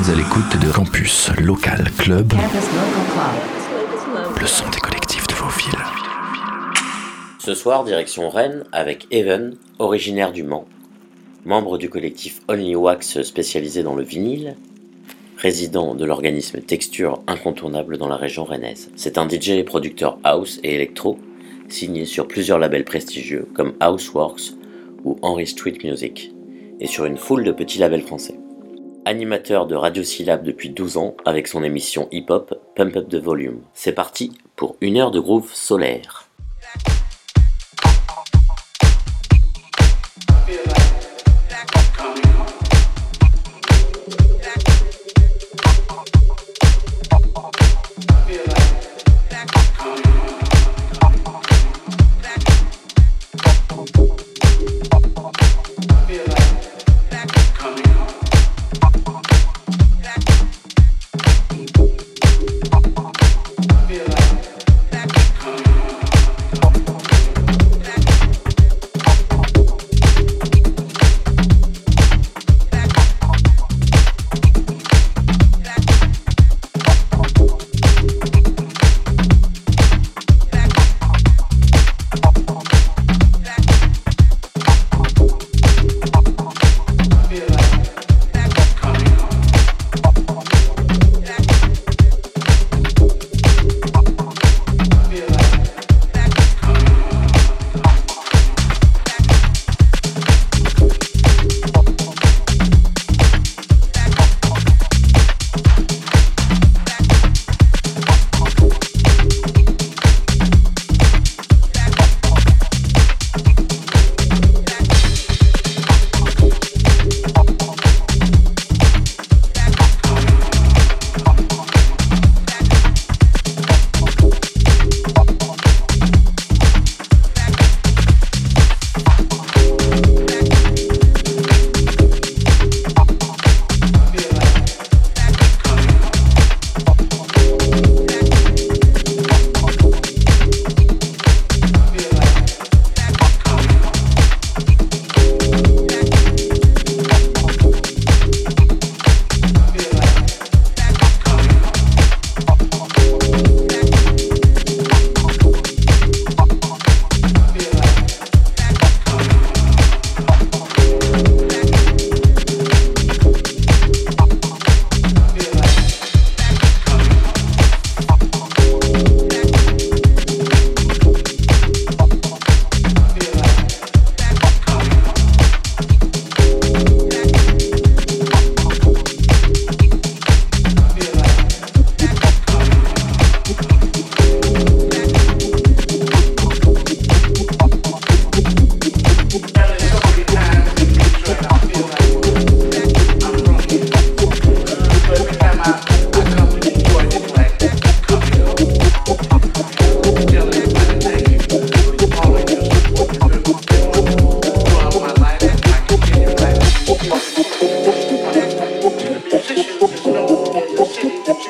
êtes à l'écoute de Campus Local Club, le son des collectifs de vos villes. Ce soir, direction Rennes avec Evan, originaire du Mans, membre du collectif Only Wax spécialisé dans le vinyle, résident de l'organisme Texture incontournable dans la région rennaise. C'est un DJ et producteur house et électro, signé sur plusieurs labels prestigieux comme Houseworks ou Henry Street Music, et sur une foule de petits labels français. Animateur de Radio Syllab depuis 12 ans avec son émission hip-hop Pump Up the Volume. C'est parti pour une heure de groove solaire.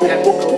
and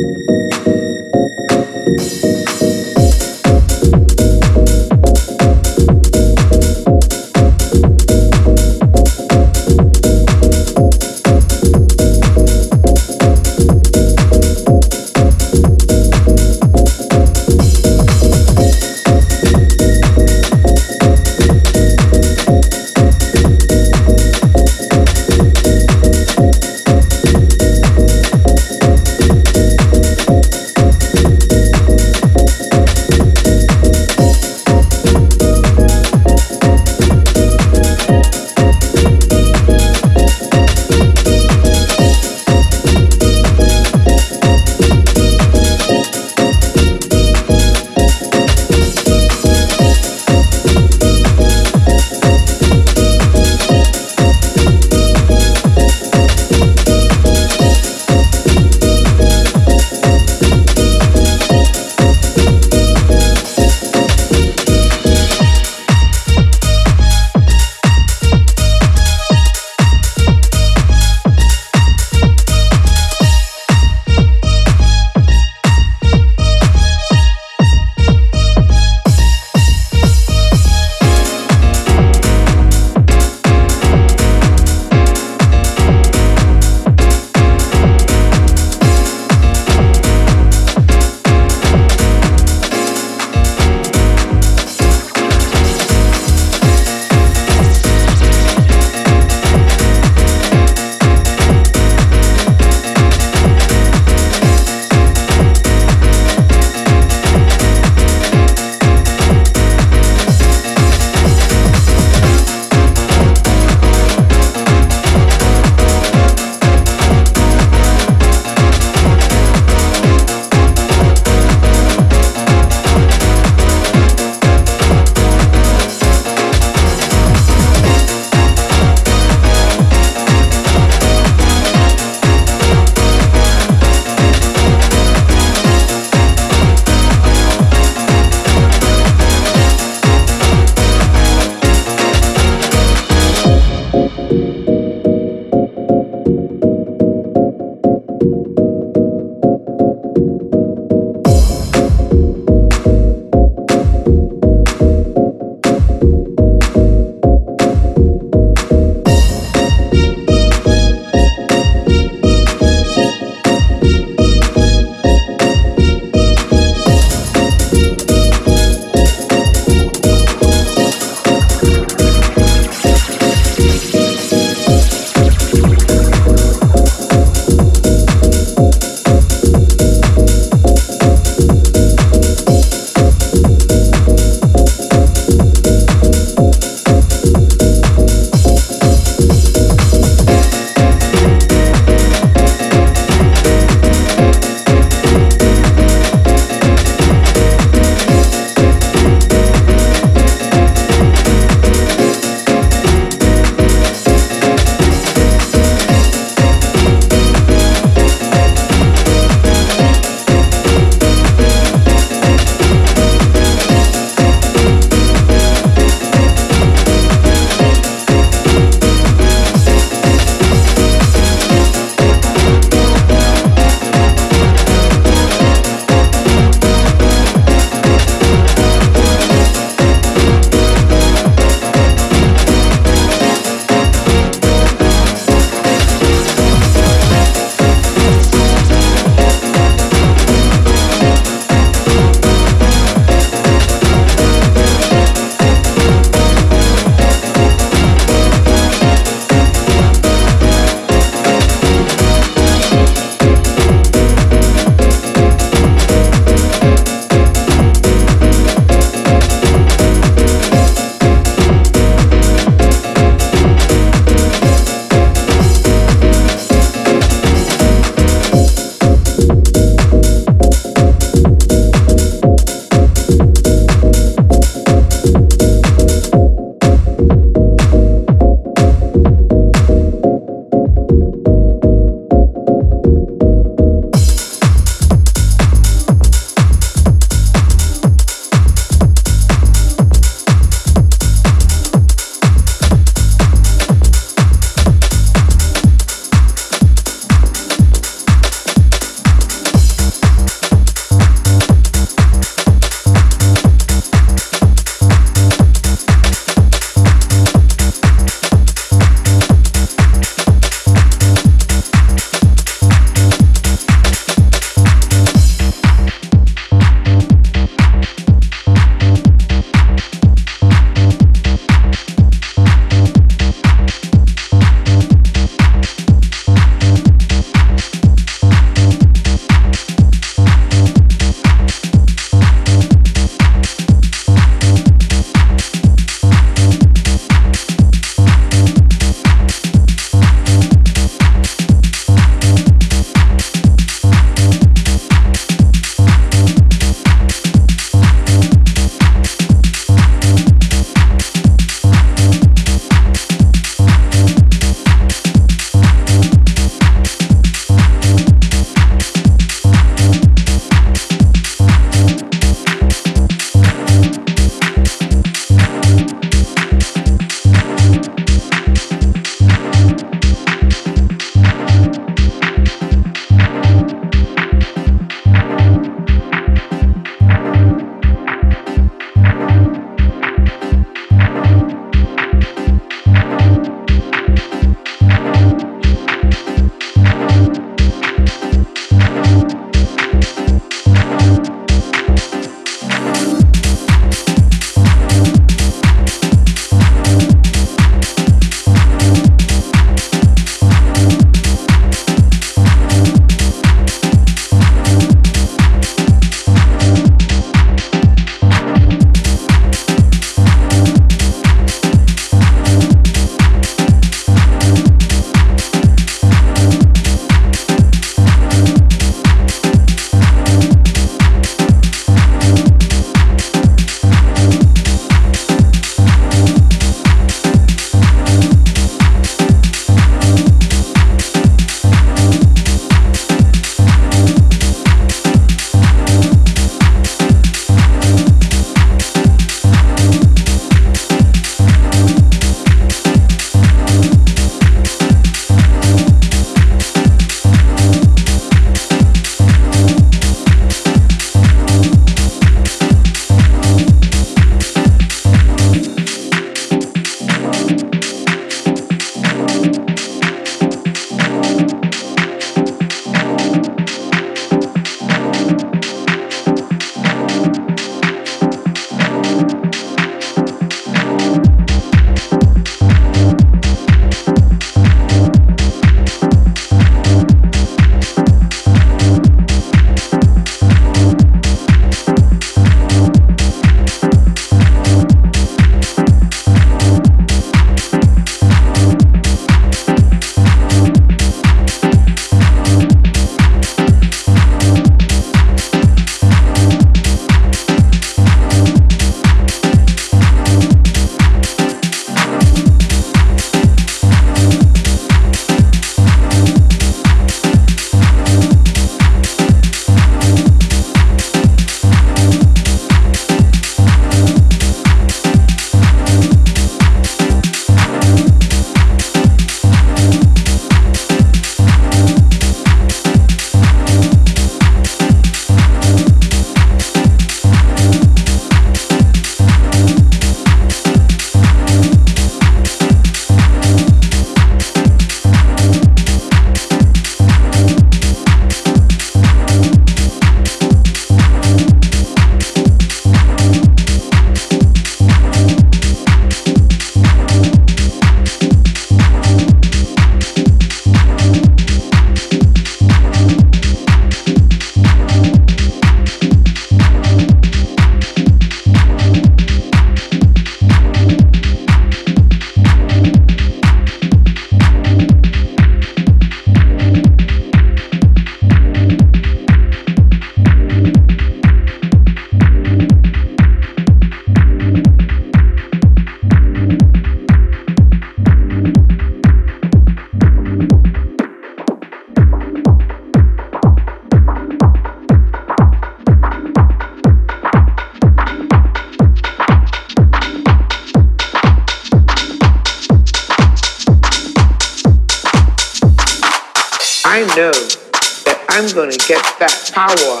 差我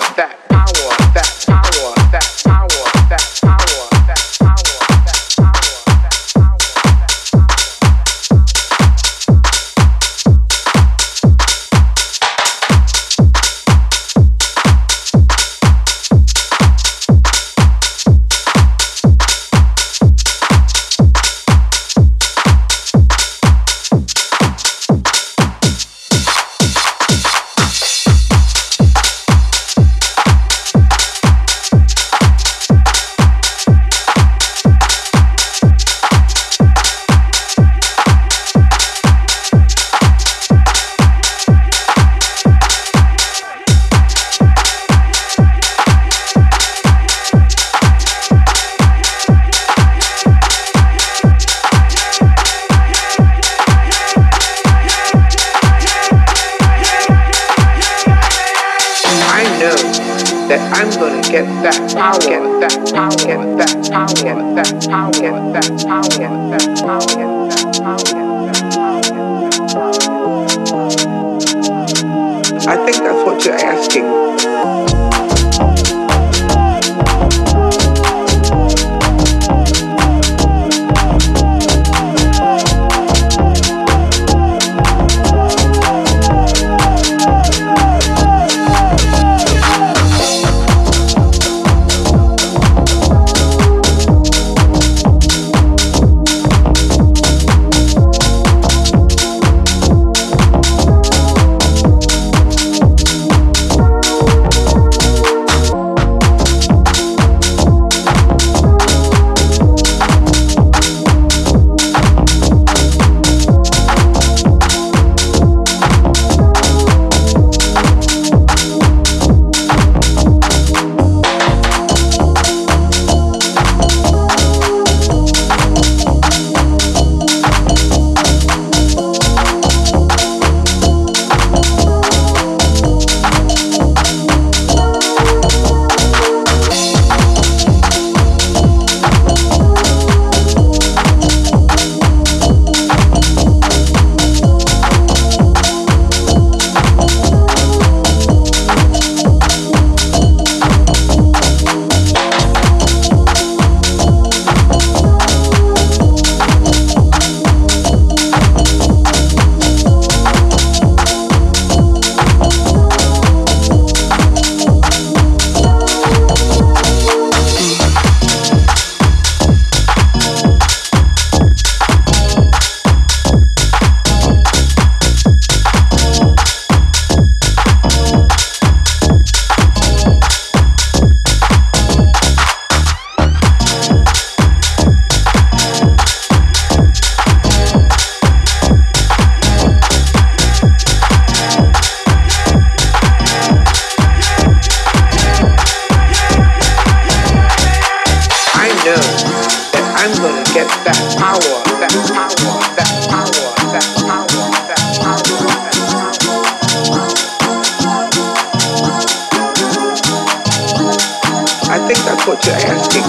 I think that's what you're asking.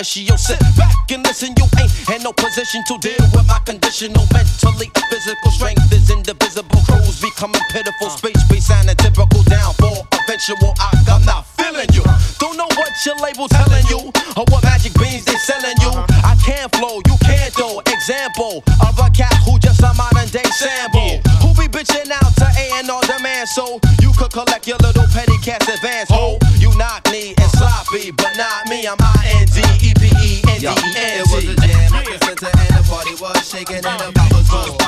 Death. Initial sit back and listen. You ain't in no position to deal with my conditional mentally physical strength is indivisible. Crews becoming pitiful. Uh. Space space sounding typical down for eventual. I, I'm not feeling you. Don't know what your label telling you or what magic beans they selling you. Uh-huh. I can't flow, you can't though. Example of a cat who just a modern day sample. Who be bitching out to A and R demand so you could collect your little petty cash advance. Ho, you knock me but not me. I'm I-N-D-E-P-E-N-D-E-N-G. It was a jam at the center and the party was shaking and the bottles was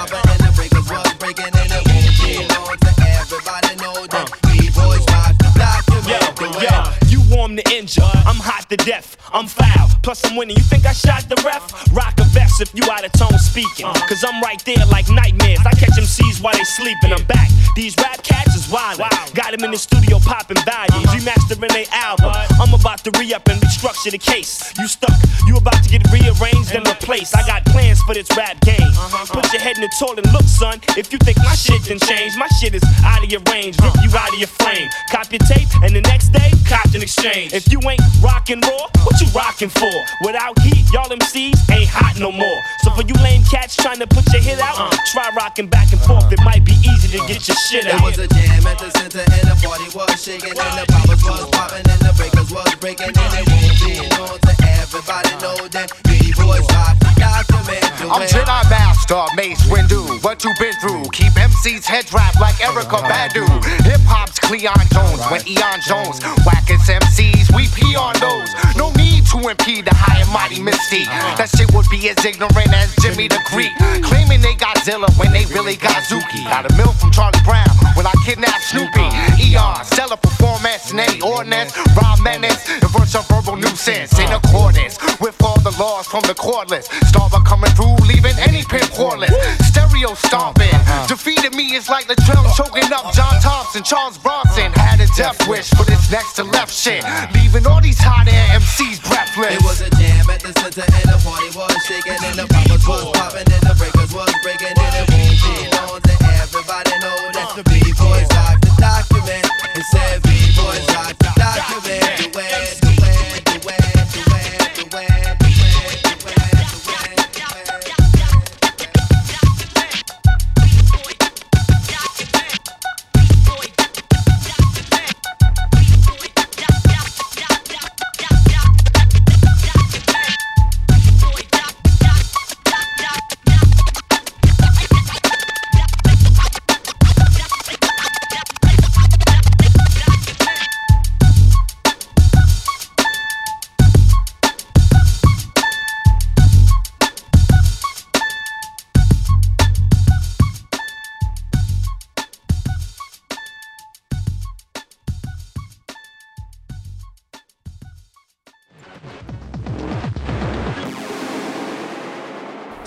injure, I'm hot to death, I'm foul. Plus I'm winning. You think I shot the ref? Rock a vest if you out of tone speaking. Uh-huh. Cause I'm right there like nightmares. I catch them MCs while they sleeping. I'm back. These rap cats is wild. Got them in the studio popping values, uh-huh. remastering their album. I'm about to re up and restructure the case. You stuck, you about to get rearranged and replaced. I got plans for this rap game. Uh-huh. Put your head in the toilet and look, son. If you think my shit didn't change, my shit is out of your range. Rip you out of your frame. Cop your tape and the next day, cop an exchange. If you ain't rockin' raw, what you rockin' for? Without heat, y'all MCs ain't hot no more. So for you lame cats trying to put your hit out, uh. try rockin' back and forth. It might be easy to get your shit It out. was a jam at the center and the party was shaking and the poppers was popping and the breakers was breaking and it won't be known to everybody know that we boys rock the document. the I'm. Jedi Master, Mace Windu. What you been through? Keep MC's head wrapped like Erykah Badu. Hip hop's Cleon Jones. When Eon Jones whack its MCs, we pee on those. No need to impede the high and mighty mystique. That shit would be as ignorant as Jimmy the Greek. Claiming they Godzilla when they really Godzooky. Got a mill from Charlie Brown when I kidnapped Snoopy. Eon, stellar performance, and any ordinance. Rob Menace, and verse of verbal nuisance in accordance with all the laws from the cordless. Starbuck coming through, leaving any pin cordless. Stereo stomping. Uh-huh. Defeated me is like Latrell choking up John Thompson, Charles Bronson. Had a death wish for this next to left shit. Leaving all these hot air MCs breathless. It was a jam at the center and the party was shaking and the poppers was popping and the breakers was